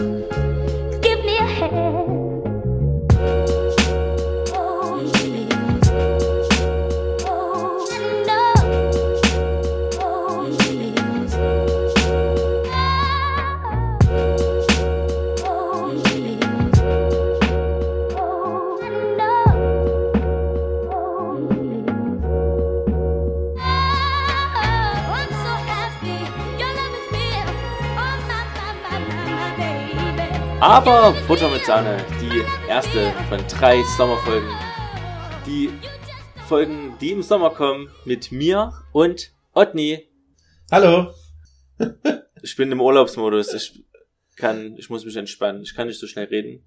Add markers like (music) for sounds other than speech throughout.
Thank you. Aber Butter mit Sahne, die erste von drei Sommerfolgen. Die Folgen, die im Sommer kommen, mit mir und Otni. Hallo. (laughs) Ich bin im Urlaubsmodus. Ich kann, ich muss mich entspannen. Ich kann nicht so schnell reden.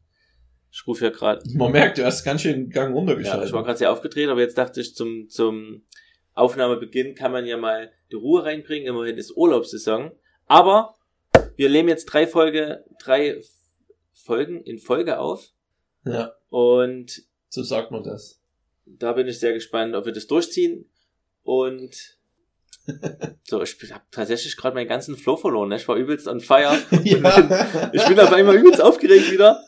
Ich rufe ja gerade. Man merkt, du hast ganz schön den Gang Ja, runtergeschaltet. ich war gerade sehr aufgedreht, aber jetzt dachte ich, zum, zum Aufnahmebeginn kann man ja mal die Ruhe reinbringen. Immerhin ist Urlaubssaison. Aber wir nehmen jetzt drei Folge, drei Folgen in Folge auf. ja, Und so sagt man das. da bin ich sehr gespannt, ob wir das durchziehen. Und (laughs) so, ich habe tatsächlich gerade meinen ganzen Flow verloren. Ne? Ich war übelst on fire. (laughs) ja. (laughs) Ich bin auf einmal übelst aufgeregt wieder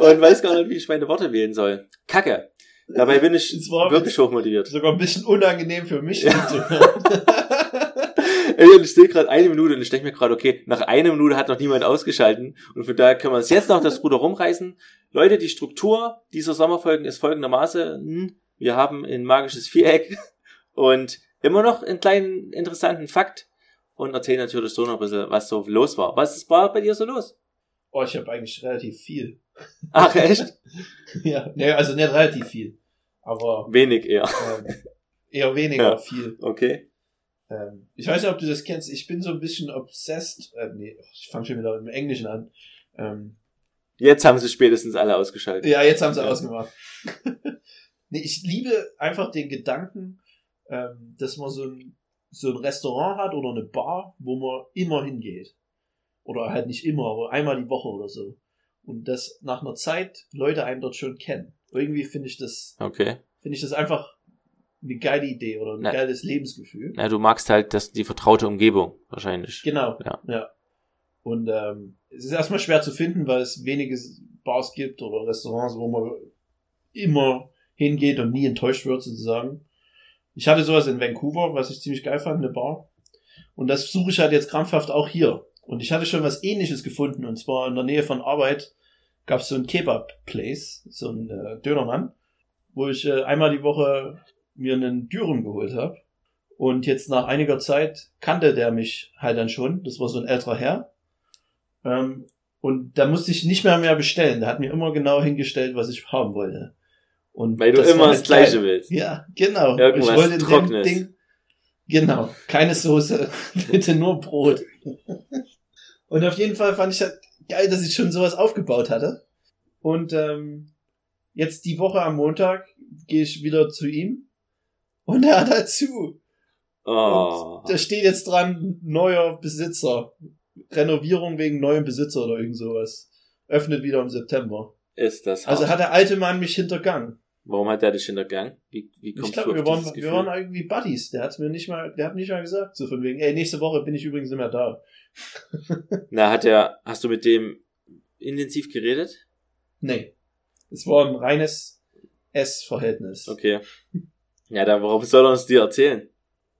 und weiß gar nicht, wie ich meine Worte wählen soll. Kacke. Dabei bin ich wirklich hochmotiviert. sogar ein bisschen unangenehm für mich. Ja. (laughs) Ey, und ich stehe gerade eine Minute und ich denke mir gerade, okay, nach einer Minute hat noch niemand ausgeschalten und von daher können wir uns jetzt noch das Ruder rumreißen. Leute, die Struktur dieser Sommerfolgen ist folgendermaßen. hm, Wir haben ein magisches Viereck (laughs) und immer noch einen kleinen interessanten Fakt und erzählen natürlich so noch ein bisschen, was so los war. Was war bei dir so los? oh, ich habe eigentlich relativ viel. Ach, echt? (laughs) Ja, nee, also nicht relativ viel, aber Wenig eher. ähm, eher weniger Ja. viel. Okay. Ähm, ich weiß nicht, ob du das kennst. Ich bin so ein bisschen obsessed. Äh, nee, ich fange schon wieder im Englischen an. Ähm, Jetzt haben sie spätestens alle ausgeschaltet. Ja, jetzt haben sie Ja. ausgemacht. (laughs) nee, ich liebe einfach den Gedanken, ähm, dass man so ein, so ein Restaurant hat oder eine Bar, wo man immer hingeht. Oder halt nicht immer, aber einmal die Woche oder so. Und dass nach einer Zeit Leute einen dort schon kennen. Irgendwie finde ich das, Okay. finde ich das einfach eine geile Idee oder ein Na- geiles Lebensgefühl. Na, du magst halt das, die vertraute Umgebung, wahrscheinlich. Genau. Ja. ja. Und ähm, es ist erstmal schwer zu finden, weil es wenige Bars gibt oder Restaurants, wo man immer hingeht und nie enttäuscht wird, sozusagen. Ich hatte sowas in Vancouver, was ich ziemlich geil fand, eine Bar. Und das suche ich halt jetzt krampfhaft auch hier. Und ich hatte schon was ähnliches gefunden, und zwar in der Nähe von Arbeit gab es so ein Kebab-Place, so ein äh, Dönermann, wo ich äh, einmal die Woche mir einen Dürüm geholt habe. Und jetzt nach einiger Zeit kannte der mich halt dann schon. Das war so ein älterer Herr. Ähm, und da musste ich nicht mehr mehr bestellen. Der hat mir immer genau hingestellt, was ich haben wollte. Und Weil du das immer war das halt Gleiche geil. willst. Ja, genau. Irgendwas ich wollte Trockenes. Ding. Genau. Keine Soße. (laughs) Bitte nur Brot. Und auf jeden Fall fand ich halt geil, dass ich schon sowas aufgebaut hatte. Und ähm, jetzt die Woche am Montag gehe ich wieder zu ihm. Und er hat halt zu. Oh. Da steht jetzt dran, neuer Besitzer. Renovierung wegen neuem Besitzer oder irgend sowas. Öffnet wieder im September. Ist das hart. Also hat der alte Mann mich hintergangen. Warum hat der dich hintergangen? Wie, wie kommst Ich glaube, wir waren, wir waren irgendwie Buddies. Der hat's mir nicht mal, der hat nicht mal gesagt, so von wegen, ey, nächste Woche bin ich übrigens nicht mehr da. (laughs) Na, hat er, hast du mit dem intensiv geredet? Nee. Es war ein reines S-Verhältnis. Okay. Ja, dann warum soll er uns dir erzählen?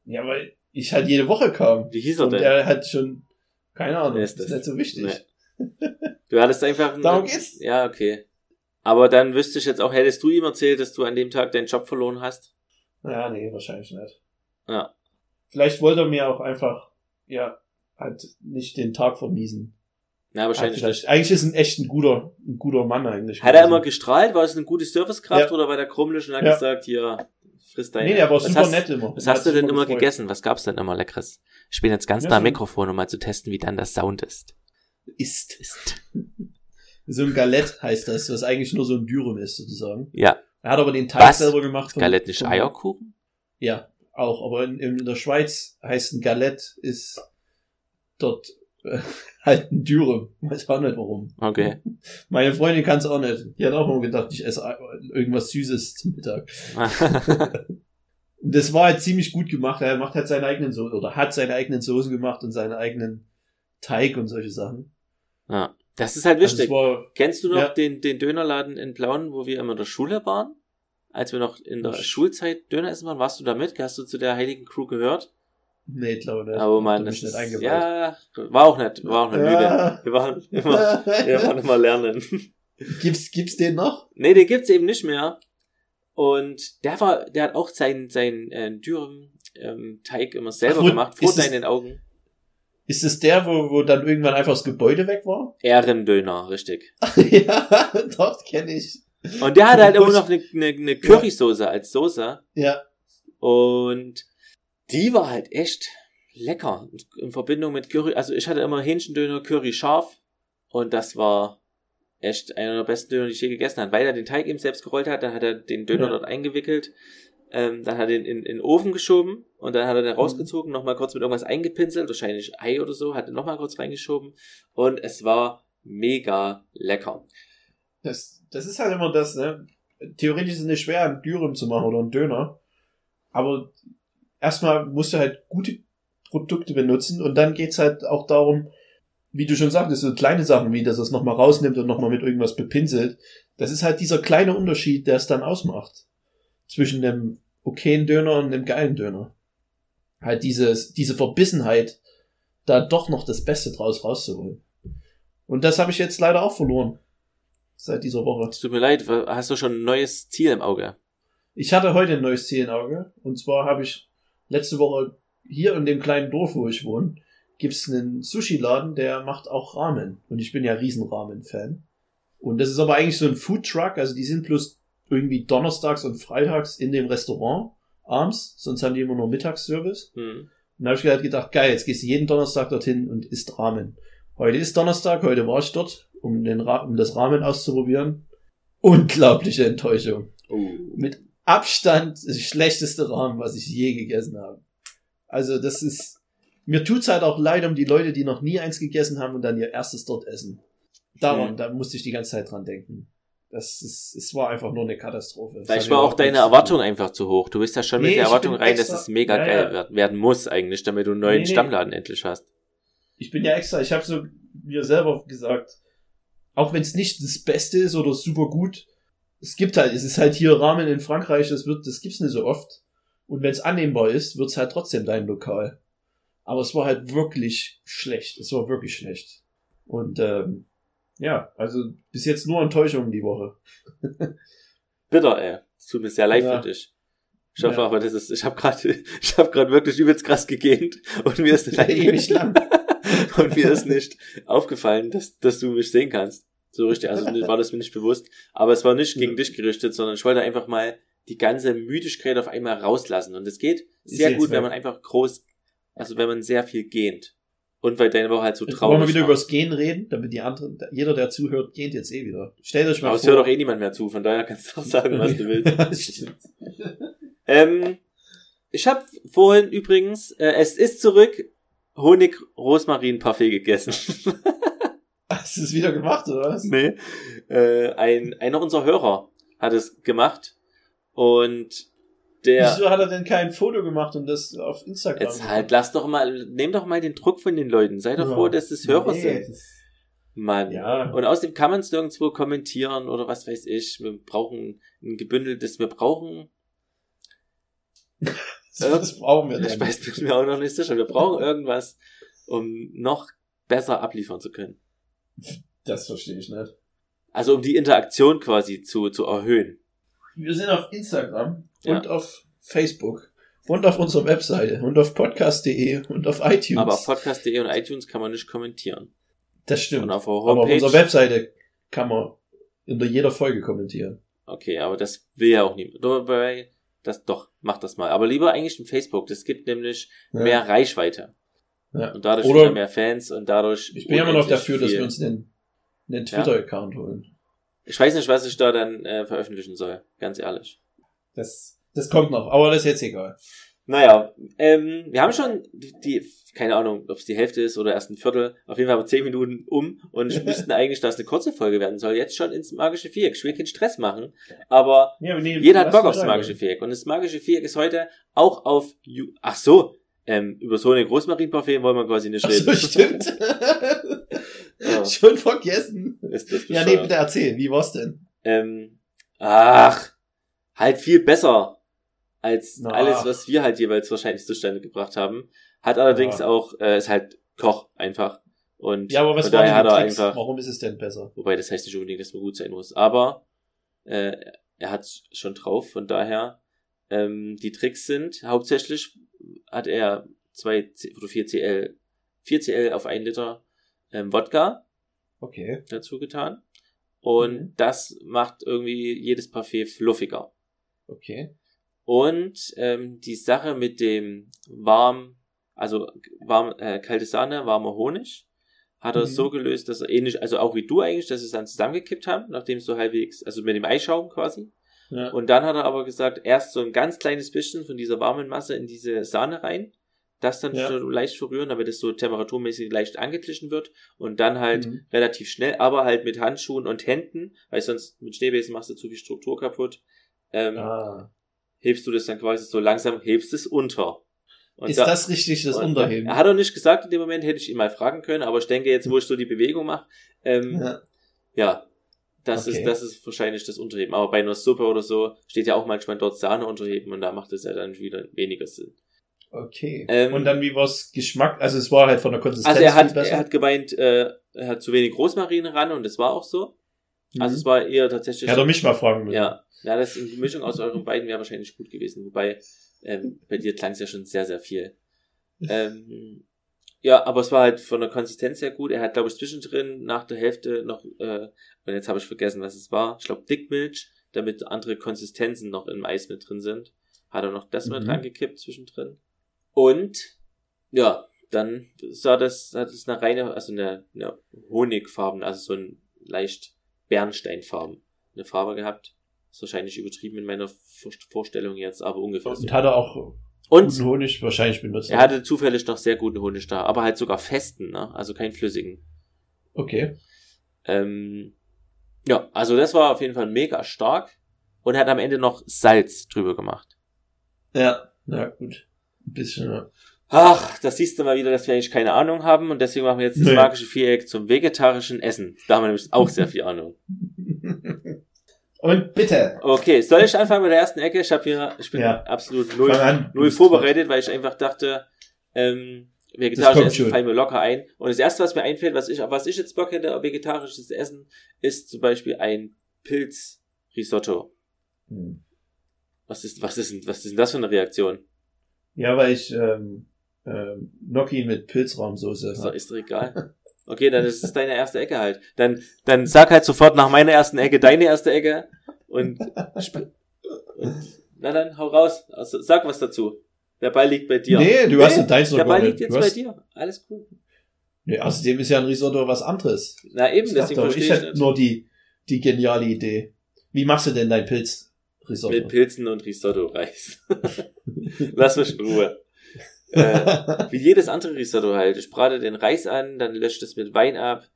Ja, weil ich halt jede Woche kam. Wie hieß er Und denn? er hat schon, keine Ahnung, Wer ist, ist das? nicht so wichtig. Nee. (laughs) Du hattest einfach... einen- Darum geht's. Ja, okay. Aber dann wüsste ich jetzt auch, hättest du ihm erzählt, dass du an dem Tag deinen Job verloren hast? Ja, nee, wahrscheinlich nicht. Ja. Vielleicht wollte er mir auch einfach, ja, halt nicht den Tag vermiesen. Na, Halt wahrscheinlich nicht. eigentlich ist ein echt ein guter, ein guter Mann eigentlich. Hat er immer gestrahlt? War es eine gute Servicekraft Ja. oder war der krummelig und hat Ja. gesagt, hier, frisst deine... Nee, der war Was super hast- nett immer. Was hast du denn immer gefreut. gegessen? Was gab's denn immer Leckeres? Ich bin jetzt ganz Ja, nah am Mikrofon, um mal zu testen, wie dann das Sound ist. Ist. ist. (laughs) So ein Galett heißt das, was eigentlich nur so ein Dürüm ist, sozusagen. Ja, Er hat aber den Teig Was? selber gemacht. von- Galette nicht Eierkuchen? Ja, auch. Aber in, in der Schweiz heißt ein Galett ist dort (laughs) halt ein Dürüm. Weiß auch nicht warum. Okay. (laughs) Meine Freundin kann es auch nicht. Die hat auch immer gedacht, ich esse irgendwas Süßes zum Mittag. (laughs) Das war halt ziemlich gut gemacht. Er macht halt seine eigenen Soßen oder hat seine eigenen Soßen gemacht und seinen eigenen Teig und solche Sachen. ja. Das ist halt Also wichtig. es war, Kennst du noch Ja. den, den Dönerladen in Plauen, wo wir immer in der Schule waren? Als wir noch in der Schulzeit Döner essen waren, warst du da mit? Hast du zu der heiligen Crew gehört? Nee, glaube nicht. Aber man, nicht ist, eingeweiht. ja, war auch nicht, war auch nicht müde. Ja. Wir waren immer, wir waren immer lernen. (laughs) gibt's, gibt's den noch? Nee, den gibt's eben nicht mehr. Und der war, der hat auch seinen, seinen äh, Dürren ähm, Teig immer selber Ach, wo- gemacht, vor deinen Augen. Ist es der, wo, wo dann irgendwann einfach das Gebäude weg war? Ehrendöner, richtig. (laughs) ja, doch, kenne ich. Und der hatte halt immer noch eine, eine, eine Currysoße als Soße. Ja, Und die war halt echt lecker. In Verbindung mit Curry. Also ich hatte immer Hähnchendöner, Curry scharf. Und das war echt einer der besten Döner, die ich je gegessen habe. Weil er den Teig eben selbst gerollt hat, dann hat er den Döner Ja. dort eingewickelt. Ähm, dann hat er ihn in, in den Ofen geschoben und dann hat er den Mhm. rausgezogen, nochmal kurz mit irgendwas eingepinselt, wahrscheinlich Ei oder so, hat er nochmal kurz reingeschoben und es war mega lecker. das, das ist halt immer das, ne? Theoretisch ist es nicht schwer, einen Dürüm zu machen oder einen Döner. Aber erstmal musst du halt gute Produkte benutzen und dann geht's halt auch darum, wie du schon sagtest, so kleine Sachen, wie dass er es nochmal rausnimmt und nochmal mit irgendwas bepinselt. Das ist halt dieser kleine Unterschied, der es dann ausmacht. Zwischen einem okayen Döner und einem geilen Döner. Halt dieses, diese Verbissenheit, da doch noch das Beste draus rauszuholen. Und das habe ich jetzt leider auch verloren. Seit dieser Woche. Tut mir leid, hast du schon ein neues Ziel im Auge? Ich hatte heute ein neues Ziel im Auge. Und zwar habe ich letzte Woche hier in dem kleinen Dorf, wo ich wohne, gibt's einen Sushi-Laden, der macht auch Ramen. Und ich bin ja riesen Ramen-Fan. Und das ist aber eigentlich so ein Food-Truck. Also die sind bloß irgendwie donnerstags und freitags in dem Restaurant abends. Sonst haben die immer nur Mittagsservice. Hm. Und da habe ich halt gedacht, geil, jetzt gehst du jeden Donnerstag dorthin und isst Ramen. Heute ist Donnerstag, heute war ich dort, um, den Ra um das Ramen auszuprobieren. Unglaubliche Enttäuschung. Oh. Mit Abstand das schlechteste Ramen, was ich je gegessen habe. Also das ist, mir tut's halt auch leid um die Leute, die noch nie eins gegessen haben und dann ihr erstes dort essen. Daran, Hm. da musste ich die ganze Zeit dran denken. Das ist, es war einfach nur eine Katastrophe. Vielleicht war auch deine Erwartung tun. einfach zu hoch. Du bist ja schon Nee, mit der Erwartung rein, dass extra- es mega Ja, geil ja. Werden muss eigentlich, damit du einen neuen Nee, nee. Stammladen endlich hast. Ich bin ja extra, ich habe so mir selber gesagt, auch wenn es nicht das Beste ist oder super gut, es gibt halt, es ist halt hier Rahmen in Frankreich, das wird, das gibt's nicht so oft. Und wenn es annehmbar ist, wird's halt trotzdem dein Lokal. Aber es war halt wirklich schlecht. Es war wirklich schlecht. Und ähm, ja, also bis jetzt nur Enttäuschungen die Woche. (laughs) Bitter, ey. Es tut mir sehr leid Ja. für dich. Ich hoffe Ja. aber, das ist, ich habe gerade, (laughs) ich habe gerade wirklich übelst krass gegähnt und mir ist (laughs) Ewig lang. und mir ist nicht aufgefallen, dass, dass du mich sehen kannst. So richtig, also war das mir nicht bewusst. Aber es war nicht gegen dich gerichtet, sondern ich wollte einfach mal die ganze Müdigkeit auf einmal rauslassen. Und es geht Ist sehr gut, wenn weg. man einfach groß, also wenn man sehr viel gähnt. Und weil deine Woche halt so Wollen traurig wir wieder war. über das Gehen reden, damit die anderen, jeder, der zuhört, geht jetzt eh wieder. Stellt euch mal Aber es vor. hört doch eh niemand mehr zu, von daher kannst du auch sagen, was du willst. (laughs) Ähm, ich habe vorhin übrigens, äh, es ist zurück, Honig-Rosmarin-Parfait gegessen. (laughs) Hast du es wieder gemacht, oder was? nee. Äh, ein, einer unserer Hörer hat es gemacht und der... Wieso hat er denn kein Foto gemacht und das auf Instagram? Jetzt halt, lass doch mal, nehm doch mal den Druck von den Leuten. Sei doch Ja. froh, dass es Hörer Nee, sind. das- Mann. Ja. Und außerdem kann man es nirgendwo kommentieren oder was weiß ich. Wir brauchen ein gebündeltes, wir brauchen, (laughs) Das brauchen wir ich denn. weiß bin mir auch noch nicht sicher, wir brauchen irgendwas, um noch besser abliefern zu können. Das verstehe ich nicht. Also um die Interaktion quasi zu, zu erhöhen. Wir sind auf Instagram Ja. und auf Facebook und auf unserer Webseite und auf podcast.de und auf iTunes. Aber auf podcast.de und iTunes kann man nicht kommentieren. das stimmt. Und auf Aber auf unserer Webseite kann man unter jeder Folge kommentieren. Okay, aber das will ja auch niemand. Das doch, mach das mal. Aber lieber eigentlich im Facebook. Das gibt nämlich Ja. mehr Reichweite. Ja. Und dadurch Oder- wieder mehr Fans und dadurch. Ich bin ja immer noch dafür, dass viel. wir uns einen, einen Twitter-Account holen. Ich weiß nicht, was ich da dann äh, veröffentlichen soll. Ganz ehrlich. Das, das kommt noch, aber das ist jetzt egal. Naja, ähm, wir haben schon die, keine Ahnung, ob es die Hälfte ist oder erst ein Viertel, auf jeden Fall aber zehn Minuten um und (laughs) wir müssten eigentlich, dass eine kurze Folge werden soll, jetzt schon ins magische Viereck. Ich will keinen Stress machen, aber Ja, nehmen- jeder hat Bock aufs magische Viereck. Und das magische Viereck ist heute auch auf, Ju ach so, ähm, über so eine Großmarinparfait wollen wir quasi nicht Ach reden. so, stimmt. (laughs) Ja. (laughs) Schon vergessen. Ist das Ja, nee, bitte erzähl, wie war's denn? Ähm, ach, halt viel besser als Na. alles, was wir halt jeweils wahrscheinlich zustande gebracht haben. Hat allerdings Ja. auch, äh, ist halt Koch einfach. Und Ja, aber was war hat denn er Tricks? einfach, Warum ist es denn besser? wobei das heißt nicht unbedingt, dass man gut sein muss, aber äh, er hat schon drauf, von daher ähm, die Tricks sind, hauptsächlich hat er zwei C oder 4 CL, 4 CL auf 1 Liter ähm, Wodka Okay. dazu getan. Und Mhm. das macht irgendwie jedes Parfait fluffiger. Okay. Und ähm, die Sache mit dem warm, also warm, äh, kalte Sahne, warmer Honig, hat er Mhm. so gelöst, dass er ähnlich, also auch wie du eigentlich, dass sie es dann zusammengekippt haben, nachdem es so halbwegs, also mit dem Eischaum quasi. Ja. Und dann hat er aber gesagt, erst so ein ganz kleines bisschen von dieser warmen Masse in diese Sahne rein, das dann Ja. leicht verrühren, damit es so temperaturmäßig leicht angeglichen wird und dann halt Mhm. relativ schnell, aber halt mit Handschuhen und Händen, weil sonst mit Schneebesen machst du zu viel Struktur kaputt. Ähm, Ah. hebst du das dann quasi so langsam, hebst es unter. Und Ist da- das richtig, das und- Unterheben? Er hat er nicht gesagt in dem Moment, hätte ich ihn mal fragen können, aber ich denke jetzt, wo ich so die Bewegung mache, ähm, ja. Ja. Das Okay. ist, das ist wahrscheinlich das Unterheben. Aber bei einer Suppe oder so steht ja auch manchmal dort Sahne unterheben und da macht es ja dann wieder weniger Sinn. Okay. Ähm, Und dann wie war's Geschmack? Also es war halt von der Konsistenz Also er hat, er hat gemeint, äh, er hat zu wenig Rosmarin ran und das war auch so. Also Mhm. es war eher tatsächlich. Hätte er mich mal fragen müssen. Ja, ja, das die Mischung aus euren beiden wäre wahrscheinlich gut gewesen. Wobei, ähm, bei dir klang es ja schon sehr, sehr viel. (laughs) Ähm, ja, aber es war halt von der Konsistenz her gut. Er hat, glaube ich, zwischendrin nach der Hälfte noch, äh, und jetzt habe ich vergessen, was es war. Ich glaube, Dickmilch, damit andere Konsistenzen noch im Eis mit drin sind. Hat er noch das mit Mhm. rangekippt zwischendrin. Und, ja, dann sah das, hat es eine reine, also eine, eine Honigfarben, also so ein leicht Bernsteinfarben, eine Farbe gehabt. Ist wahrscheinlich übertrieben in meiner Vor- Vorstellung jetzt, aber ungefähr so. Und hat er auch Und guten Honig wahrscheinlich benutzt. er hatte zufällig noch sehr guten Honig da, aber halt sogar festen, ne? also keinen flüssigen. Okay. Ähm, ja, also das war auf jeden Fall mega stark und er hat am Ende noch Salz drüber gemacht. Ja. Na gut. Ein bisschen. Ja. Ach, das siehst du mal wieder, dass wir eigentlich keine Ahnung haben und deswegen machen wir jetzt das Nee. magische Viereck zum vegetarischen Essen. Da haben wir nämlich auch sehr viel Ahnung. (laughs) Und bitte. Okay, soll ich anfangen mit der ersten Ecke? Ich habe hier, ich bin Ja. absolut null, null vorbereitet, weil ich einfach dachte, ähm, vegetarisches Essen fallen mir locker ein. Und das erste, was mir einfällt, was ich, auf was ich jetzt Bock hätte, auf vegetarisches Essen, ist zum Beispiel ein Pilz-Risotto. Hm. Was ist, was ist, denn- was ist denn das für eine Reaktion? Ja, weil ich ähm, ähm, Gnocchi mit Pilzrahmsoße. Ist doch, ist doch egal. Okay, dann ist es deine erste Ecke halt. Dann, dann sag halt sofort nach meiner ersten Ecke deine erste Ecke und, und na dann hau raus. Also, sag was dazu. Der Ball liegt bei dir. Nee, du hast ja deins noch Der Ball liegt jetzt Du bei hast- dir. Alles gut. Nee, außerdem ist ja ein Risotto was anderes. Na eben, Ich deswegen verstehe ich ich hätte nur die, die geniale Idee. Wie machst du denn dein Pilzrisotto? Mit Pilzen und Risotto-Reis. (laughs) Lass mich in Ruhe. äh, (laughs) wie jedes andere Risotto halt. Ich brate den Reis an, dann lösche es mit Wein ab,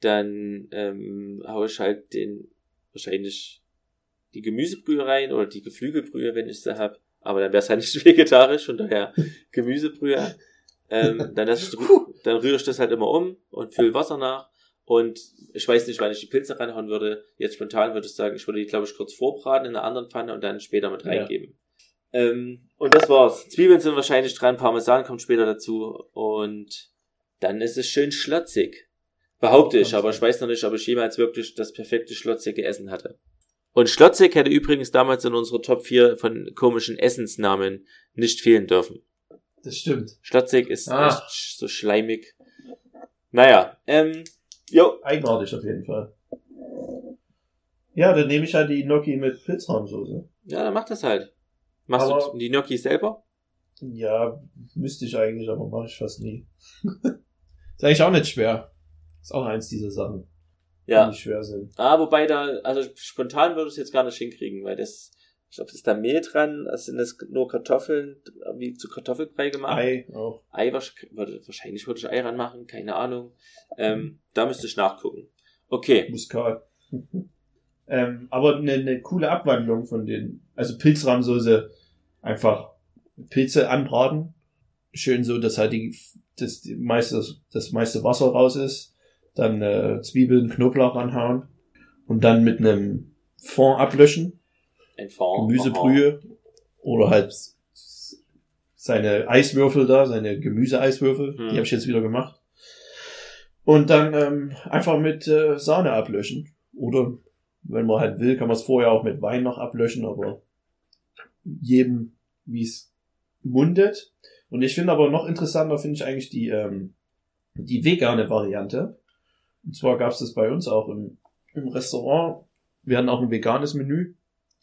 dann ähm, haue ich halt den wahrscheinlich die Gemüsebrühe rein oder die Geflügelbrühe, wenn ich sie hab. Aber dann wäre es halt nicht (laughs) vegetarisch, von daher Gemüsebrühe. Ähm, dann, ich, dann rühre ich das halt immer um und fülle Wasser nach. Und ich weiß nicht, wann ich die Pilze reinhauen würde. Jetzt spontan würde ich sagen, ich würde die, glaube ich, kurz vorbraten in einer anderen Pfanne und dann später mit Ja. reingeben. Ähm, und das war's. Zwiebeln sind wahrscheinlich dran, Parmesan kommt später dazu und dann ist es schön schlotzig. Behaupte ich, aber ich weiß noch nicht, ob ich jemals wirklich das perfekte schlotzige Essen hatte. Und schlotzig hätte übrigens damals in unserer Top 4 von komischen Essensnamen nicht fehlen dürfen. Das stimmt. Schlotzig ist Ah. echt so schleimig. Naja, ähm, jo, Eigenartig auf jeden Fall. Ja, dann nehme ich halt die Gnocchi mit Pilzrahmsoße. ja, dann mach das halt. Machst Aber- du die Gnocchi selber? Ja, müsste ich eigentlich, aber mache ich fast nie. (laughs) ist eigentlich auch nicht schwer. Ist auch eins dieser Sachen, Ja. nicht schwer sind. Ah, wobei da, also spontan würde ich es jetzt gar nicht hinkriegen, weil das, ich glaube, ist da Mehl dran, das sind das nur Kartoffeln, wie zu Kartoffelbrei gemacht. Ei auch. Ei wahrscheinlich würde ich Ei ranmachen, keine Ahnung. Ähm, da müsste ich nachgucken. Okay. Muskat. (laughs) ähm, aber eine, eine coole Abwandlung von den, also Pilzrahmsoße, einfach Pilze anbraten, schön so, dass halt die, das die meiste, das meiste Wasser raus ist, dann äh, Zwiebeln, Knoblauch ranhauen und dann mit einem Fond ablöschen, Ein Fond. Gemüsebrühe oder halt seine Eiswürfel da, seine Gemüseeiswürfel, Hm. die habe ich jetzt wieder gemacht. Und dann ähm, einfach mit äh, Sahne ablöschen. Oder wenn man halt will, kann man es vorher auch mit Wein noch ablöschen, aber jedem, wie es mundet. Und ich finde aber noch interessanter, finde ich eigentlich die, ähm, die vegane Variante. Und zwar gab es das bei uns auch im, im Restaurant. Wir hatten auch ein veganes Menü.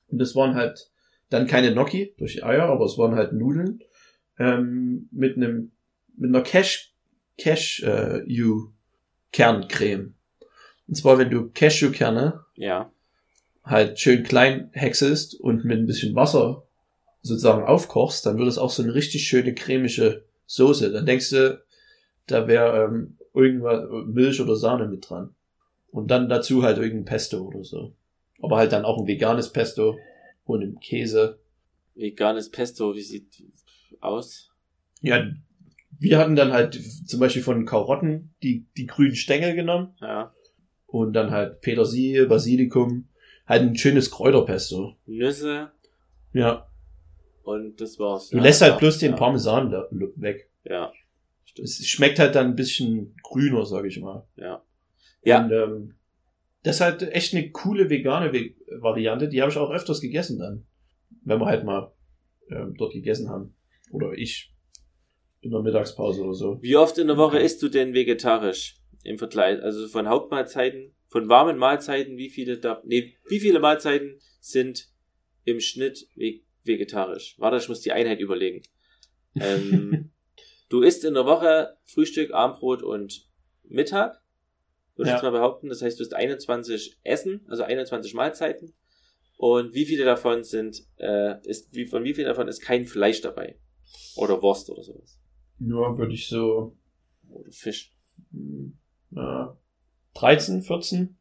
Und das waren halt dann keine Gnocchi durch Eier, aber es waren halt Nudeln ähm, mit einem mit einer Cash Cashew Kerncreme. Und zwar wenn du Cashewkerne Ja. halt schön klein häckselst und mit ein bisschen Wasser sozusagen aufkochst, dann wird es auch so eine richtig schöne cremische Soße. Dann denkst du, da wäre ähm, irgendwas Milch oder Sahne mit dran. Und dann dazu halt irgendein Pesto oder so. Aber halt dann auch ein veganes Pesto und im Käse. Veganes Pesto, wie sieht aus? Ja, wir hatten dann halt zum Beispiel von Karotten die, die grünen Stängel genommen Ja. und dann halt Petersilie, Basilikum, halt ein schönes Kräuterpesto. Nüsse Ja, und das war's. du ja, lässt halt ja, bloß den. Parmesan weg. Ja. Es schmeckt halt dann ein bisschen grüner, sag ich mal. Ja. Ja. Und, ähm, das ist halt echt eine coole vegane Ve Variante. Die habe ich auch öfters gegessen dann. Wenn wir halt mal ähm, dort gegessen haben. Oder ich in der Mittagspause oder so. Wie oft in der Woche isst du denn vegetarisch im Vergleich? Also von Hauptmahlzeiten, von warmen Mahlzeiten, wie viele da, nee, wie viele Mahlzeiten sind im Schnitt ve vegetarisch? Warte, ich muss die Einheit überlegen. (laughs) Ähm, du isst in der Woche Frühstück, Abendbrot und Mittag. Würde ich Ja. jetzt mal behaupten. Das heißt, du isst 21 Essen, also 21 Mahlzeiten. Und wie viele davon sind, äh, ist, wie, von wie vielen davon ist kein Fleisch dabei? Oder Wurst oder sowas. Nur würde ich so Oder Fisch. ja, 13, 14.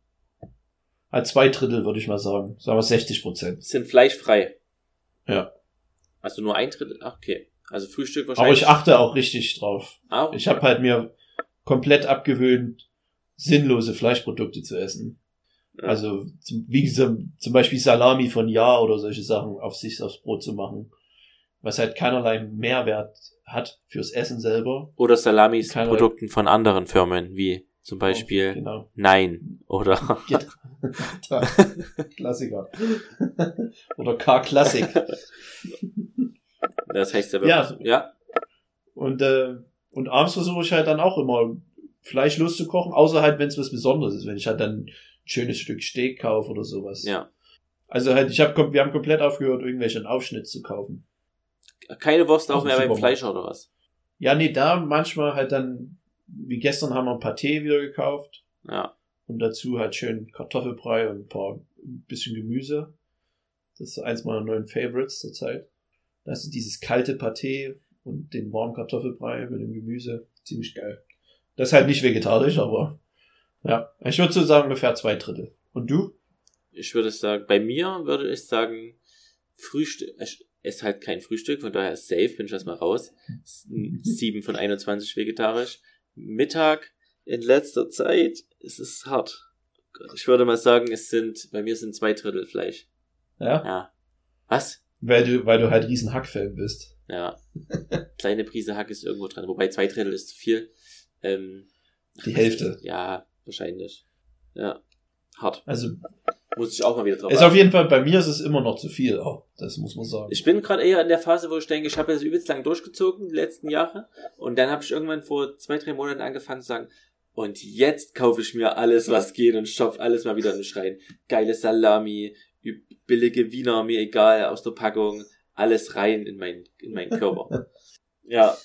Halt zwei Drittel würde ich mal sagen. Sagen wir 60 Prozent. sind fleischfrei. Ja. Also nur ein Drittel. Ach, okay. Also Frühstück Aber wahrscheinlich. ich achte auch richtig drauf. Ah, okay. Ich habe halt mir komplett abgewöhnt, sinnlose Fleischprodukte zu essen. Ja. Also zum, wie gesagt, zum Beispiel Salami von Ja oder solche Sachen auf sich aufs Brot zu machen. Was halt keinerlei Mehrwert hat fürs Essen selber. Oder Salamis Keine- Produkten von anderen Firmen, wie zum Beispiel Genau. Nein oder (laughs) Klassiker. (laughs) oder K-Klassik. (laughs) das heißt ja Ja. wirklich. Ja. Und, äh, und abends versuche ich halt dann auch immer fleischlos zu kochen, außer halt, wenn es was Besonderes ist, wenn ich halt dann ein schönes Stück Steak kaufe oder sowas. Ja. Also halt, ich hab, wir haben komplett aufgehört, irgendwelchen Aufschnitt zu kaufen. Keine Wurst auch mehr beim. Fleisch oder was? Ja, nee, da manchmal halt dann, wie gestern haben wir ein Pâté wieder gekauft Ja. und dazu halt schön Kartoffelbrei und ein paar, ein bisschen Gemüse. Das ist eins meiner neuen Favorites zurzeit. Das ist dieses kalte Pâté und den warmen Kartoffelbrei mit dem Gemüse. Ziemlich geil. Das ist halt nicht vegetarisch, aber ja. Ich würde so sagen ungefähr zwei Drittel. Und du? Ich würde sagen, bei mir würde ich sagen, Frühstück, ich esse halt kein Frühstück, von daher ist safe, bin ich erstmal raus. 7 (laughs) von 21 vegetarisch. Mittag in letzter Zeit ist es hart. Gott, Ich würde mal sagen, es sind, bei mir sind zwei Drittel Fleisch. Ja? Ja. Was? Weil du, weil du halt riesen Hack-Fan bist. Ja. (laughs) Kleine Prise Hack ist irgendwo dran, wobei zwei Drittel ist zu viel. Ähm, Die Hälfte. Ja, wahrscheinlich. Ja. Hart. Also, Muss ich auch mal wieder drauf ist auf jeden Fall, bei mir ist es immer noch zu viel auch. Das muss man sagen. Ich bin gerade eher in der Phase, wo ich denke, ich habe das übelst lang durchgezogen, die letzten Jahre. Und dann habe ich irgendwann vor zwei, drei Monaten angefangen zu sagen, und jetzt kaufe ich mir alles, was geht und stopf alles mal wieder in den Schrein. Geile Salami, billige Wiener, mir egal, aus der Packung, alles rein in, mein, in meinen Körper. (laughs) ja.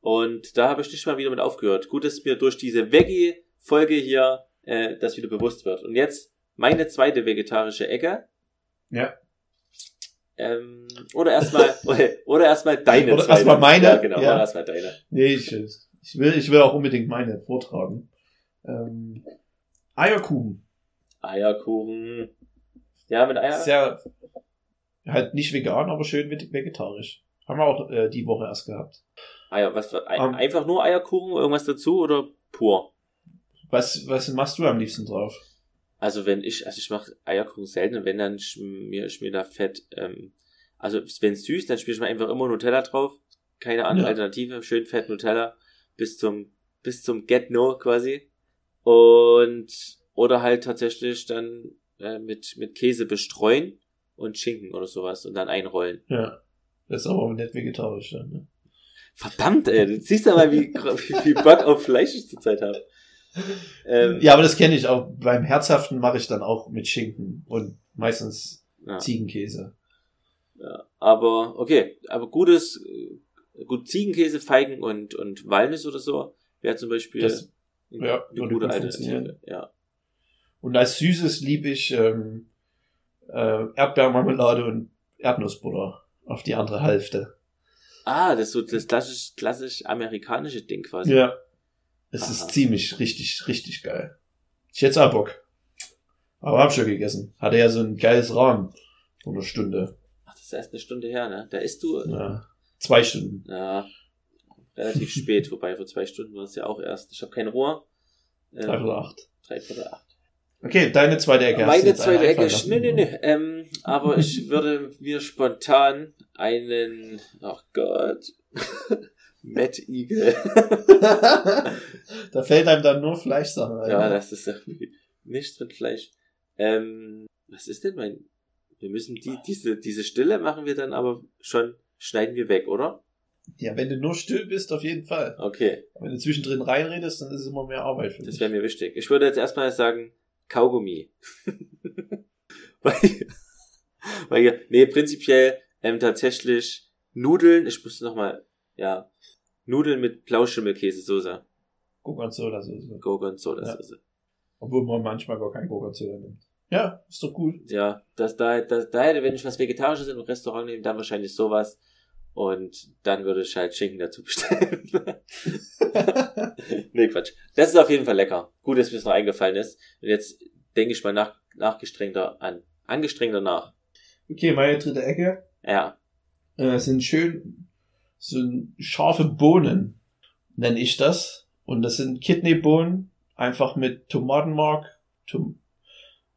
Und da habe ich nicht mal wieder mit aufgehört. Gut, dass mir durch diese Veggie-Folge hier äh, das wieder bewusst wird. Und jetzt meine zweite vegetarische Ecke. Ja. Ähm, oder erstmal, (laughs) oder erstmal deine. Oder erstmal meine? Ja, genau, Ja. oder erstmal deine. Nee, ich, ich, will, ich will auch unbedingt meine vortragen. Ähm, Eierkuchen. Eierkuchen. Ja, mit Eier. Sehr, halt nicht vegan, aber schön veg- vegetarisch. Haben wir auch äh, die Woche erst gehabt. Eier, was Ei- einfach nur Eierkuchen, irgendwas dazu oder pur? Was, was machst du am liebsten drauf? Also wenn ich, also ich mache Eierkuchen selten und wenn dann schmier ich mir da Fett, ähm, also wenn es süß, dann spiele ich mir einfach immer Nutella drauf. Keine andere Ja. Alternative, schön Fett Nutella bis zum bis zum Get No quasi. Und oder halt tatsächlich dann äh, mit mit Käse bestreuen und Schinken oder sowas und dann einrollen. Ja. Das ist aber nicht vegetarisch dann, ne? Verdammt, ey, du siehst ja mal, wie, (laughs) wie viel Bock auf Fleisch ich zurzeit habe. Ähm, Ja, aber das kenne ich auch. Beim Herzhaften mache ich dann auch mit Schinken und meistens ja. Ziegenkäse. Ja, aber okay, aber gutes, äh, gut Ziegenkäse, Feigen und und Walnuss oder so wäre zum Beispiel Das- eine, ja, eine gute gut Alternative. Ja. Und als Süßes liebe ich ähm, äh, Erdbeermarmelade und Erdnussbutter auf die andere Hälfte. Ah, das ist so das klassisch klassisch amerikanische Ding quasi. Ja. Es Aha. ist ziemlich, richtig, richtig geil. Ich hätte auch Bock. Aber hab schon gegessen. Hatte ja so ein geiles Rahmen. So eine Stunde. Ach, das ist erst eine Stunde her, ne? Da isst du ja, Ja. Zwei Stunden. relativ (laughs) spät, wobei vor zwei Stunden war es ja auch erst. Ich habe kein Rohr. Ähm, Drei oder acht. Drei Viertel acht. Okay, deine zweite Ecke. Meine zweite Ecke, lassen? nö, nö. Ähm, aber ich (laughs) würde mir spontan einen, ach Gott, (laughs) Matt Eagle. da fällt einem dann nur Fleischsachen ein. ja, das ist irgendwie nichts mit Fleisch. Ähm, was ist denn mein, wir müssen die, diese, diese Stille machen wir dann aber schon, schneiden wir weg, oder? ja, wenn du nur still bist, auf jeden Fall. Okay, Wenn du zwischendrin reinredest, dann ist es immer mehr Arbeit für das dich. wäre mir wichtig. Ich würde jetzt erstmal sagen, Kaugummi. (laughs) weil, weil, nee, prinzipiell, ähm, tatsächlich Nudeln, ich muss nochmal, ja, Nudeln mit Blauschimmelkäsesoße. Gorgonzola Soße. Gorgonzola-Soße. Obwohl man manchmal gar kein Gorgonzola nimmt. Ja, ist doch gut. Ja, das, da, das, da hätte, wenn ich was Vegetarisches im Restaurant nehme, dann wahrscheinlich sowas. Und dann würde ich halt Schinken dazu bestellen. (laughs) nee, Quatsch. Das ist auf jeden Fall lecker. Gut, dass mir das noch eingefallen ist. Und jetzt denke ich mal nach, nachgestrengter an. Angestrengter nach. Okay, meine dritte Ecke Ja. äh, sind schön so scharfe Bohnen, nenne ich das. Und das sind Kidneybohnen, einfach mit Tomatenmark, Tom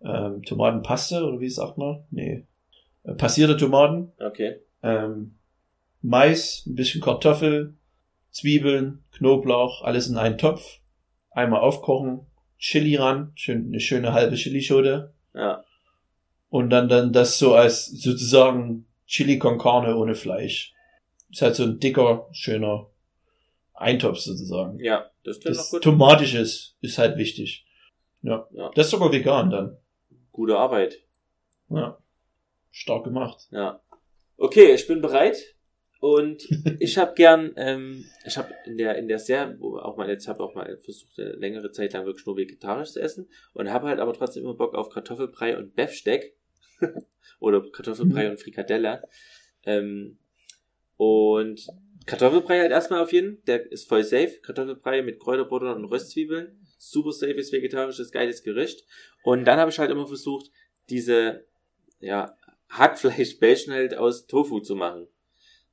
ähm, Tomatenpaste, oder wie sagt man? Nee. Äh, passierte Tomaten, Okay. ähm, Mais, ein bisschen Kartoffel, Zwiebeln, Knoblauch, alles in einen Topf. Einmal aufkochen, Chili ran, schön, eine schöne halbe Chilischote. Ja. Und dann, dann das so als sozusagen Chili con Carne ohne Fleisch. Ist halt so ein dicker, schöner Eintopf sozusagen. Ja, das klingt Das gut. Tomatisches ist halt wichtig. Ja. Ja. Das ist sogar vegan dann. Gute Arbeit. Ja. Stark gemacht. Ja. Okay, ich bin bereit. Und (laughs) ich habe gern, ähm, ich habe in der in der Serie, wo auch mal jetzt habe auch mal versucht, eine längere Zeit lang wirklich nur vegetarisch zu essen und habe halt aber trotzdem immer Bock auf Kartoffelbrei und Beefsteak (laughs) oder Kartoffelbrei Mhm. und Frikadelle. Ähm, und Kartoffelbrei halt erstmal auf jeden, der ist voll safe. Kartoffelbrei mit Kräuterbutter und Röstzwiebeln, super safes vegetarisches geiles Gericht. Und dann habe ich halt immer versucht, diese ja Hackfleischbällchen halt aus Tofu zu machen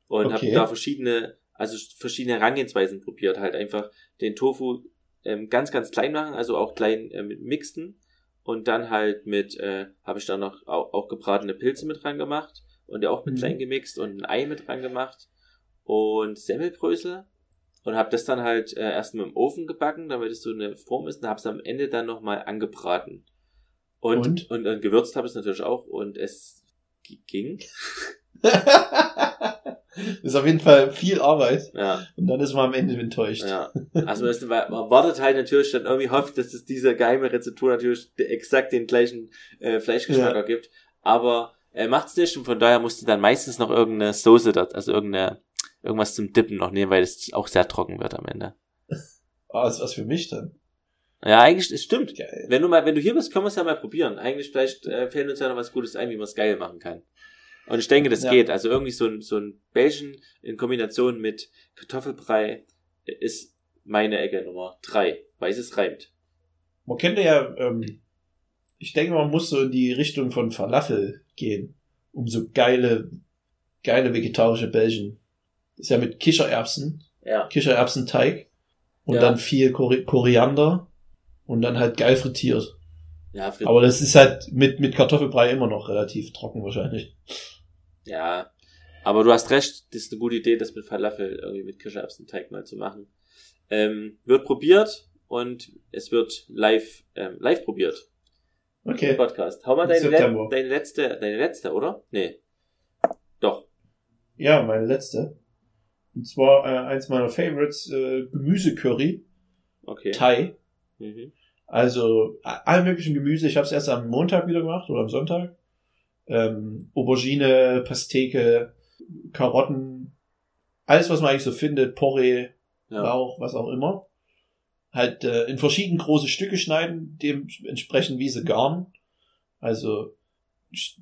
und habe Okay. da verschiedene, also verschiedene Herangehensweisen probiert, halt einfach den Tofu ähm, ganz, ganz klein machen, also auch klein äh, mit mixen und dann halt mit, äh, habe ich dann noch auch, auch gebratene Pilze mit dran gemacht und der auch mit Mhm. klein gemixt und ein Ei mit dran gemacht und Semmelbrösel und habe das dann halt äh, erst mit dem Ofen gebacken, damit es so eine Form ist und habe es am Ende dann nochmal angebraten. Und, Und? und, und gewürzt habe ich es natürlich auch und es ging. (laughs) (laughs) ist auf jeden Fall viel Arbeit. Ja. Und dann ist man am Ende enttäuscht. Ja, also es, man wartet halt natürlich dann irgendwie hofft, dass es dieser geheime Rezeptur natürlich exakt den gleichen äh, Fleischgeschmack Ja. ergibt. Aber er macht's nicht und von daher musst du dann meistens noch irgendeine Soße dort, also irgendeine, irgendwas zum Dippen noch nehmen, weil es auch sehr trocken wird am Ende. Ah, ist was für mich dann. Ja, eigentlich, es stimmt. Geil. Wenn du mal, wenn du hier bist, können wir es ja mal probieren. Eigentlich vielleicht äh, fällt uns ja noch was Gutes ein, wie man es geil machen kann. Und ich denke, das Ja. geht. Also irgendwie so ein, so ein Belgien in Kombination mit Kartoffelbrei ist meine Ecke Nummer drei, weil es reimt. Man könnte ja, ähm, ich denke, man muss so in die Richtung von Falafel gehen, um so geile, geile vegetarische Bällchen. Das ist ja mit Kichererbsen, Ja. Kichererbsenteig und Ja. dann viel Kori Koriander Und dann halt geil frittiert. Ja, Aber das ist halt mit, mit Kartoffelbrei immer noch relativ trocken wahrscheinlich. ja. Aber du hast recht, das ist eine gute Idee, das mit Falafel irgendwie mit Kichererbsenteig mal zu machen. Ähm, wird probiert und es wird live, ähm, live probiert. im Okay. Podcast. Hau mal deine, le deine letzte, deine letzte, oder? Nee. Doch. Ja, meine letzte. Und zwar äh, eins meiner Favorites, äh, Gemüsecurry, Okay. Thai. Mhm. Also alle möglichen Gemüse. Ich habe es erst am Montag wieder gemacht oder am Sonntag. Ähm, Aubergine, Pasteke, Karotten, alles, was man eigentlich so findet, Porree, Ja. Lauch, was auch immer. Halt äh, in verschieden große Stücke schneiden, dementsprechend wie sie garen. Also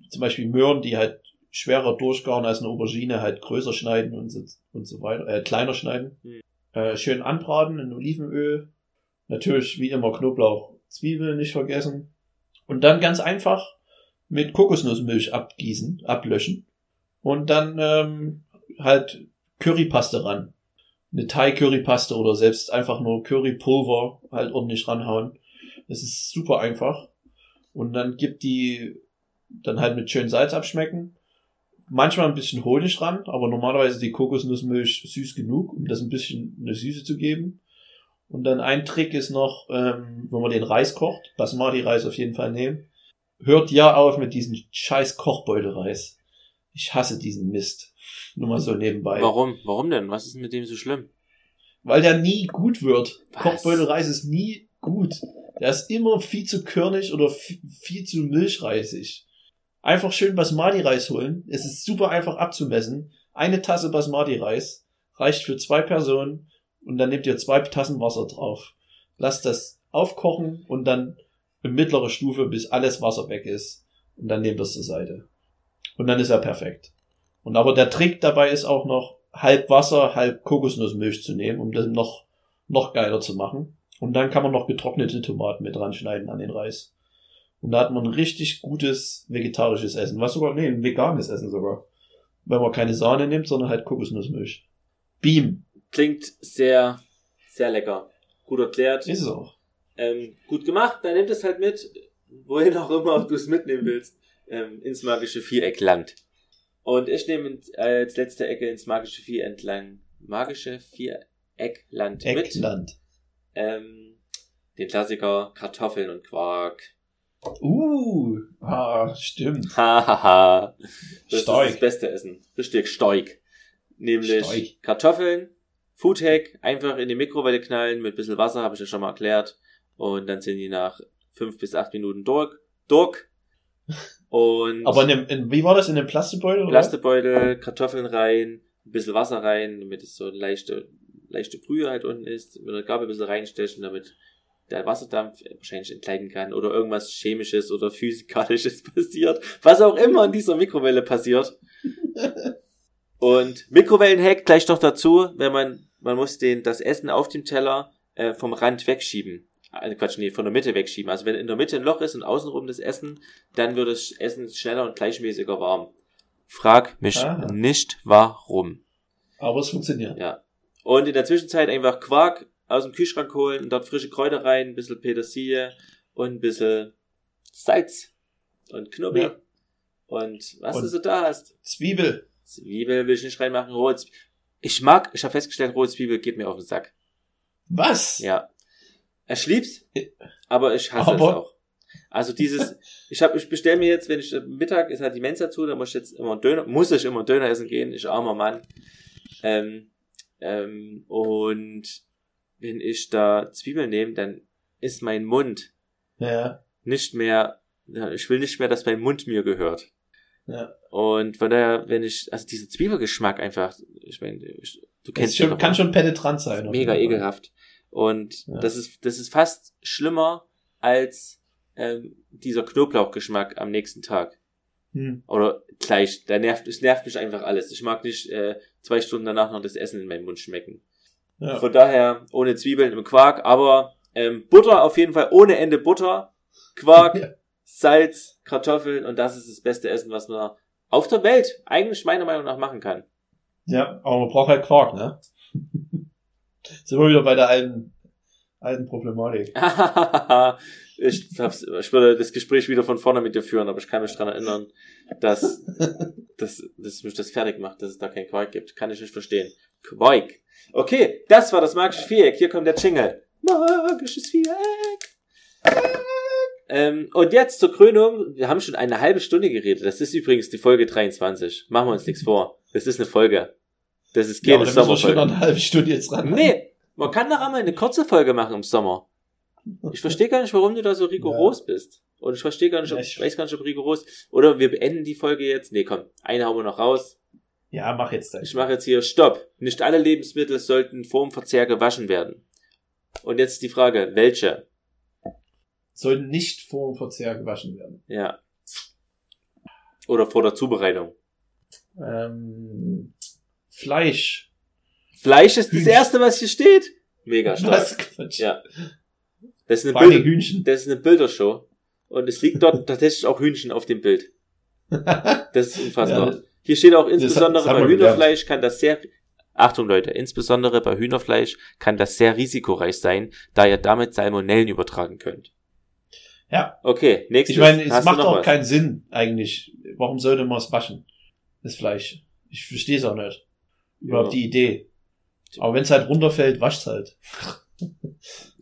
zum Beispiel Möhren, die halt schwerer durchgaren als eine Aubergine, halt größer schneiden und so, und so weiter, äh, kleiner schneiden. Mhm. Äh, schön anbraten in Olivenöl. Natürlich wie immer Knoblauch, Zwiebeln nicht vergessen. Und dann ganz einfach mit Kokosnussmilch abgießen, ablöschen. Und dann ähm, halt Currypaste ran. Eine Thai-Currypaste oder selbst einfach nur Currypulver halt ordentlich ranhauen. Das ist super einfach. Und dann gibt die dann halt mit schön Salz abschmecken. Manchmal ein bisschen Honig ran, aber normalerweise die Kokosnussmilch süß genug, um das ein bisschen eine Süße zu geben. Und dann ein Trick ist noch, ähm, wenn man den Reis kocht, Basmati-Reis auf jeden Fall nehmen. Hört ja auf mit diesem scheiß Kochbeutelreis. Ich hasse diesen Mist. Nur mal so nebenbei. Warum? Warum denn? Was ist mit dem so schlimm? Weil der nie gut wird. Was? Kochbeutelreis ist nie gut. Der ist immer viel zu körnig oder viel, viel zu milchreisig. Einfach schön Basmati-Reis holen. Es ist super einfach abzumessen. Eine Tasse Basmati-Reis reicht für zwei Personen und dann nehmt ihr zwei Tassen Wasser drauf. Lasst das aufkochen und dann in mittlerer Stufe, bis alles Wasser weg ist. Und dann nehmt das zur Seite. Und dann ist er perfekt. Und aber der Trick dabei ist auch noch, halb Wasser, halb Kokosnussmilch zu nehmen, um das noch, noch geiler zu machen. Und dann kann man noch getrocknete Tomaten mit dran schneiden an den Reis. Und da hat man ein richtig gutes vegetarisches Essen. Was sogar, nee, ein veganes Essen sogar. Wenn man keine Sahne nimmt, sondern halt Kokosnussmilch. Beam. Klingt sehr, sehr lecker. Gut erklärt. Ist es auch. Ähm, gut gemacht, dann nimm das halt mit, wohin auch immer du es mitnehmen willst, ähm, ins magische Viereckland. Und ich nehme ins- als letzte Ecke ins magische Viereckland, magische Viereckland mit. Eckland. Ähm, den Klassiker Kartoffeln und Quark. Uh, ah, stimmt. Hahaha. das Steig. ist das beste Essen. Richtig Steig. Nämlich Steig. Kartoffeln, Foodhack, einfach in die Mikrowelle knallen mit ein bisschen Wasser, habe ich ja schon mal erklärt. Und dann sind die nach fünf bis acht Minuten durch. Durch. Und Aber in dem, in, wie war das in dem Plastikbeutel? oder? Plastebeutel, Kartoffeln rein, ein bisschen Wasser rein, damit es so eine leichte, leichte Brühe halt unten ist. Mit der Gabel ein bisschen reinstechen, damit der Wasserdampf wahrscheinlich entgleiten kann oder irgendwas Chemisches oder Physikalisches (laughs) passiert. Was auch immer in dieser Mikrowelle passiert. (laughs) Und Mikrowellenhack gleich noch dazu, wenn man, man muss den, das Essen auf dem Teller äh, vom Rand wegschieben. Also Quatsch, nee, von der Mitte wegschieben. Also wenn in der Mitte ein Loch ist und außenrum das Essen, dann wird das Essen schneller und gleichmäßiger warm. Frag mich Aha. nicht warum. Aber es funktioniert. Ja. Und in der Zwischenzeit einfach Quark aus dem Kühlschrank holen und dort frische Kräuter rein, ein bisschen Petersilie und ein bisschen Salz und Knobi. Ja. Und was Und- du so da hast. Zwiebel. Zwiebel will ich nicht reinmachen, rohe Zwiebel. Ich mag, ich habe festgestellt, rohe Zwiebel geht mir auf den Sack. Was? Ja. Ich lieb's, aber ich hasse Aber- es auch. Also dieses, ich hab, ich bestell mir jetzt, wenn ich äh, Mittag ist halt die Mensa zu, da muss ich jetzt immer Döner, muss ich immer Döner essen gehen, ich armer Mann. Ähm, ähm, und wenn ich da Zwiebeln nehme, dann ist mein Mund Ja. nicht mehr, ich will nicht mehr, dass mein Mund mir gehört. Ja. Und von daher, wenn ich, also dieser Zwiebelgeschmack einfach, ich meine, du kennst schon, kann schon penetrant sein. mega ekelhaft. Und Ja. das ist, das ist fast schlimmer als ähm, dieser Knoblauchgeschmack am nächsten Tag. Hm. Oder gleich. Da nervt, es nervt mich einfach alles. Ich mag nicht äh, zwei Stunden danach noch das Essen in meinem Mund schmecken. Ja. Von daher ohne Zwiebeln im Quark, aber ähm, Butter auf jeden Fall ohne Ende Butter, Quark. (laughs) Salz, Kartoffeln und das ist das beste Essen, was man auf der Welt eigentlich meiner Meinung nach machen kann. ja, aber man braucht halt Quark, ne? (laughs) Sind wir wieder bei der alten, alten Problematik. (laughs) ich, hab's, ich würde das Gespräch wieder von vorne mit dir führen, aber ich kann mich daran erinnern, dass, (laughs) dass, dass mich das fertig macht, dass es da kein Quark gibt. Kann ich nicht verstehen. Quark. Okay, das war das magische Viereck. Hier kommt der Jingle. Magisches Viereck. Ähm, und jetzt zur Krönung. Wir haben schon eine halbe Stunde geredet. Das ist übrigens die Folge 23. Machen wir uns nichts vor. Das ist eine Folge. Das ist Ja, keine schon Sommerfolge. noch eine halbe Stunde jetzt ran. Nee, man kann doch einmal eine kurze Folge machen im Sommer. Ich verstehe gar nicht, warum du da so rigoros bist. Und ich verstehe gar nicht, ob, Ja, ich ich- weiß gar nicht, ob rigoros. Oder wir beenden die Folge jetzt. Nee, komm, eine hauen wir noch raus. Ja, mach jetzt Ich das. mache jetzt hier Stopp. Nicht alle Lebensmittel sollten vorm Verzehr gewaschen werden. Und jetzt die Frage, welche? Soll nicht vor dem Verzehr gewaschen werden. Ja. Oder vor der Zubereitung. Ähm, Fleisch. Fleisch ist das erste, was hier steht. Mega stark. Was Quatsch. Ja. Das ist eine, Vor Bild Hühnchen. das ist eine Bildershow. Und es liegt dort (laughs) tatsächlich auch Hühnchen auf dem Bild. (laughs) Das ist unfassbar. Ja, Hier steht auch insbesondere bei Hühnerfleisch kann das sehr, Achtung Leute, insbesondere bei Hühnerfleisch kann das sehr risikoreich sein, da ihr damit Salmonellen übertragen könnt. Ja. Okay, nächstes. Ich meine, es Hast macht auch was? keinen Sinn, eigentlich. Warum sollte man es waschen? Das Fleisch. Ich verstehe es auch nicht. Überhaupt Ja. die Idee. Aber wenn es halt runterfällt, wascht's halt. (laughs)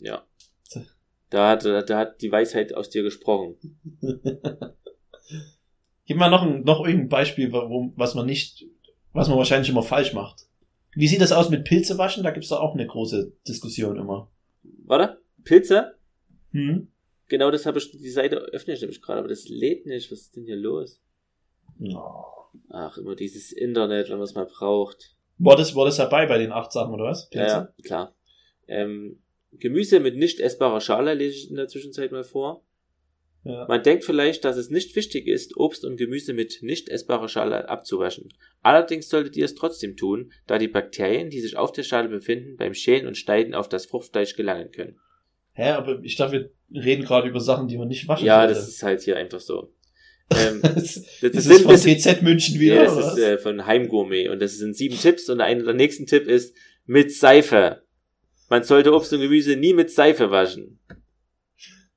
Ja. Da hat, da hat die Weisheit aus dir gesprochen. (laughs) Gib mal noch ein, noch irgendein Beispiel, warum, was man nicht, was man wahrscheinlich immer falsch macht. Wie sieht das aus mit Pilze waschen? Da gibt's da auch eine große Diskussion immer. Warte, Pilze? Hm? Genau das habe ich, die Seite öffne ich nämlich gerade, aber das lädt nicht. Was ist denn hier los? Oh. Ach, immer dieses Internet, wenn man es mal braucht. War das, war das dabei bei den acht Sachen, oder was? Ja, ja, klar. Ähm, Gemüse mit nicht essbarer Schale lese ich in der Zwischenzeit mal vor. Ja. Man denkt vielleicht, dass es nicht wichtig ist, Obst und Gemüse mit nicht essbarer Schale abzuwaschen. Allerdings solltet ihr es trotzdem tun, da die Bakterien, die sich auf der Schale befinden, beim Schälen und Schneiden auf das Fruchtfleisch gelangen können. Hä, aber ich dachte, wir reden gerade über Sachen, die man nicht waschen Ja, sollte. das ist halt hier einfach so. (laughs) Ähm, das, das, das das ist sind von das, TZ München wieder, ja, das oder ist äh, von Heimgourmet und das sind sieben Tipps und einer der nächsten Tipp ist mit Seife. Man sollte Obst und Gemüse nie mit Seife waschen.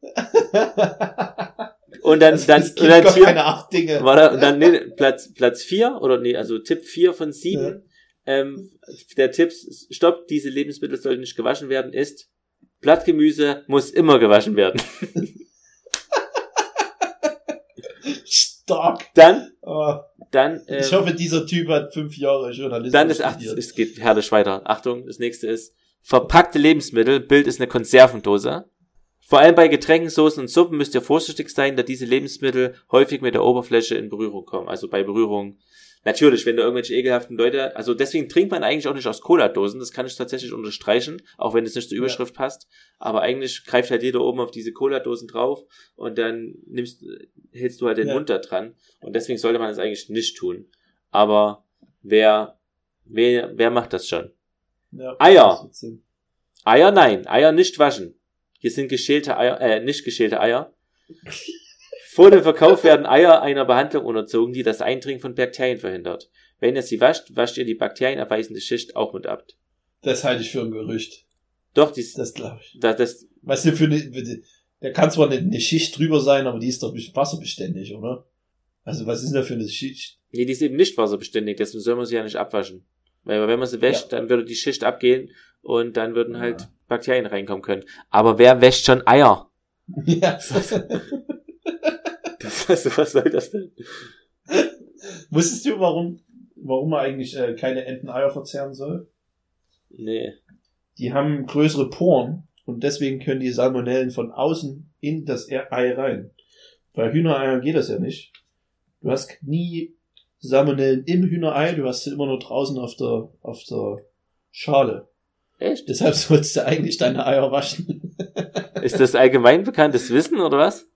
(laughs) Und dann, Das- dann, es und dann hier, keine acht Dinge. Warte, und dann nee, Platz, Platz vier oder nee, also Tipp vier von sieben. Ähm, der Tipp, stopp, diese Lebensmittel sollten nicht gewaschen werden, ist Blattgemüse muss immer gewaschen werden. Stark. Dann, Oh, dann, ähm, ich hoffe, dieser Typ hat fünf Jahre Journalismus dann ist, ach, es geht herrlich weiter. Achtung, das nächste ist verpackte Lebensmittel. Bild ist eine Konservendose. Vor allem bei Getränken, Soßen und Suppen müsst ihr vorsichtig sein, da diese Lebensmittel häufig mit der Oberfläche in Berührung kommen. Also bei Berührung. Natürlich, wenn da irgendwelche ekelhaften Leute, also deswegen trinkt man eigentlich auch nicht aus Cola-Dosen, das kann ich tatsächlich unterstreichen, auch wenn es nicht zur Überschrift passt. Aber eigentlich greift halt jeder oben auf diese Cola-Dosen drauf und dann nimmst, hältst du halt den Ja. Mund da dran. Und deswegen sollte man das eigentlich nicht tun. Aber wer, wer, wer macht das schon? Ja, Eier. Eier nein, Eier nicht waschen. Hier sind geschälte Eier, äh, nicht geschälte Eier. (laughs) Vor dem Verkauf werden Eier einer Behandlung unterzogen, die das Eindringen von Bakterien verhindert. Wenn ihr sie wascht, wascht ihr die bakterienabweisende Schicht auch mit ab. Das halte ich für ein Gerücht. Doch, dies, Das glaube ich. das, das, Weißt du, für eine, da kann zwar eine, eine Schicht drüber sein, aber die ist doch wasserbeständig, oder? Also was ist denn da für eine Schicht? nee, die ist eben nicht wasserbeständig, deswegen soll man sie ja nicht abwaschen. Weil wenn man sie wäscht, dann würde die Schicht abgehen und dann würden halt Ja. Bakterien reinkommen können. Aber wer wäscht schon Eier? (laughs) ja. (laughs) Das, was, was soll das denn? Wusstest du, warum, warum man eigentlich äh, keine Enteneier verzehren soll? Nee. Die haben größere Poren und deswegen können die Salmonellen von außen in das Ei rein. Bei Hühnereiern geht das ja nicht. Du hast nie Salmonellen im Hühnerei, du hast sie immer nur draußen auf der, auf der Schale. Echt? Deshalb sollst du eigentlich deine Eier waschen. Ist das allgemein bekanntes Wissen oder was?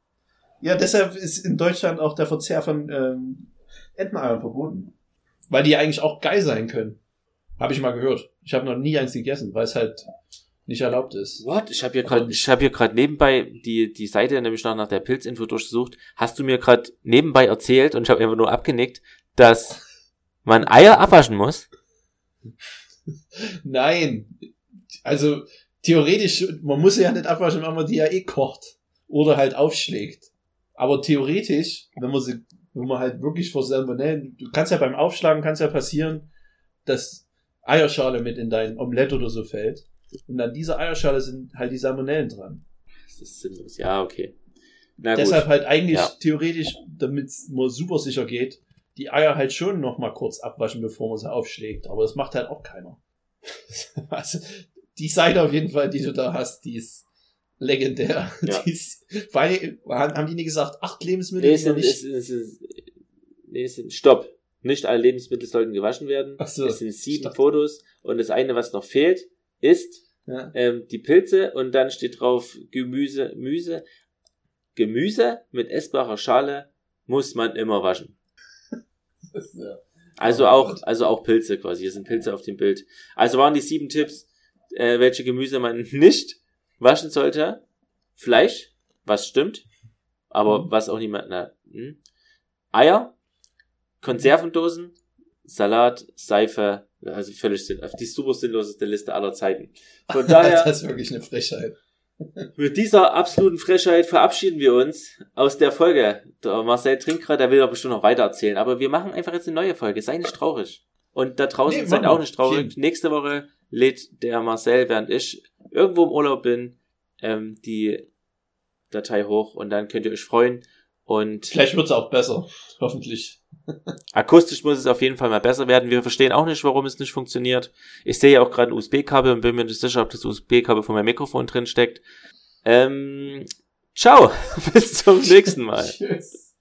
Ja, deshalb ist in Deutschland auch der Verzehr von ähm, Enteneiern verboten. Weil die eigentlich auch geil sein können. Habe ich mal gehört. Ich habe noch nie eins gegessen, weil es halt nicht erlaubt ist. What? Ich habe hier gerade, ich habe hier gerade nebenbei die die Seite nämlich noch nach der Pilzinfo durchgesucht. Hast du mir gerade nebenbei erzählt und ich habe einfach nur abgenickt, dass man Eier abwaschen muss? (laughs) Nein. Also theoretisch, man muss sie ja nicht abwaschen, wenn man die ja eh kocht. Oder halt aufschlägt. Aber theoretisch, wenn man sie, wenn man halt wirklich vor Salmonellen, du kannst ja beim Aufschlagen, kann's ja passieren, dass Eierschale mit in dein Omelett oder so fällt. Und an dieser Eierschale sind halt die Salmonellen dran. Das ist sinnlos. Ja, okay. Na gut. Deshalb halt eigentlich Ja. theoretisch, damit man super sicher geht, die Eier halt schon noch mal kurz abwaschen, bevor man sie aufschlägt. Aber das macht halt auch keiner. (laughs) also, die Seite auf jeden Fall, die du da hast, die ist legendär. Ja. (laughs) Die ist, vor allem, haben die nie gesagt, acht Lebensmittel, Nee, sind, nicht... es, es, es, nee, sind, stopp. Nicht alle Lebensmittel sollten gewaschen werden. Ach so, es sind sieben stopp. Fotos und das eine, was noch fehlt, ist Ja. ähm, die Pilze und dann steht drauf Gemüse, Gemüse, Gemüse mit essbarer Schale muss man immer waschen. (laughs) Ja. Also auch, also auch Pilze quasi. Hier sind Pilze auf dem Bild. Also waren die sieben Tipps, äh, welche Gemüse man (laughs) nicht waschen sollte. Fleisch, was stimmt, aber Mhm. was auch niemand, na, hm. Eier, Konservendosen, Salat, Seife, also völlig sinn, die super sinnloseste Liste aller Zeiten. Von (laughs) daher, das ist wirklich eine Frechheit. (laughs) mit dieser absoluten Frechheit verabschieden wir uns aus der Folge. Der Marcel trinkt gerade, der will doch bestimmt noch weiter erzählen, aber wir machen einfach jetzt eine neue Folge. Sei nicht traurig. Und da draußen Nee, seid auch nicht traurig. Nächste Woche lädt der Marcel, während ich irgendwo im Urlaub bin, ähm, die Datei hoch und dann könnt ihr euch freuen. Und Vielleicht wird's auch besser. (laughs) Hoffentlich. akustisch muss es auf jeden Fall mal besser werden. Wir verstehen auch nicht, warum es nicht funktioniert. Ich sehe ja auch gerade ein USB-Kabel und bin mir nicht sicher, ob das USB-Kabel von meinem Mikrofon drin steckt. Ähm, ciao, (laughs) bis zum nächsten Mal. (laughs) Tschüss.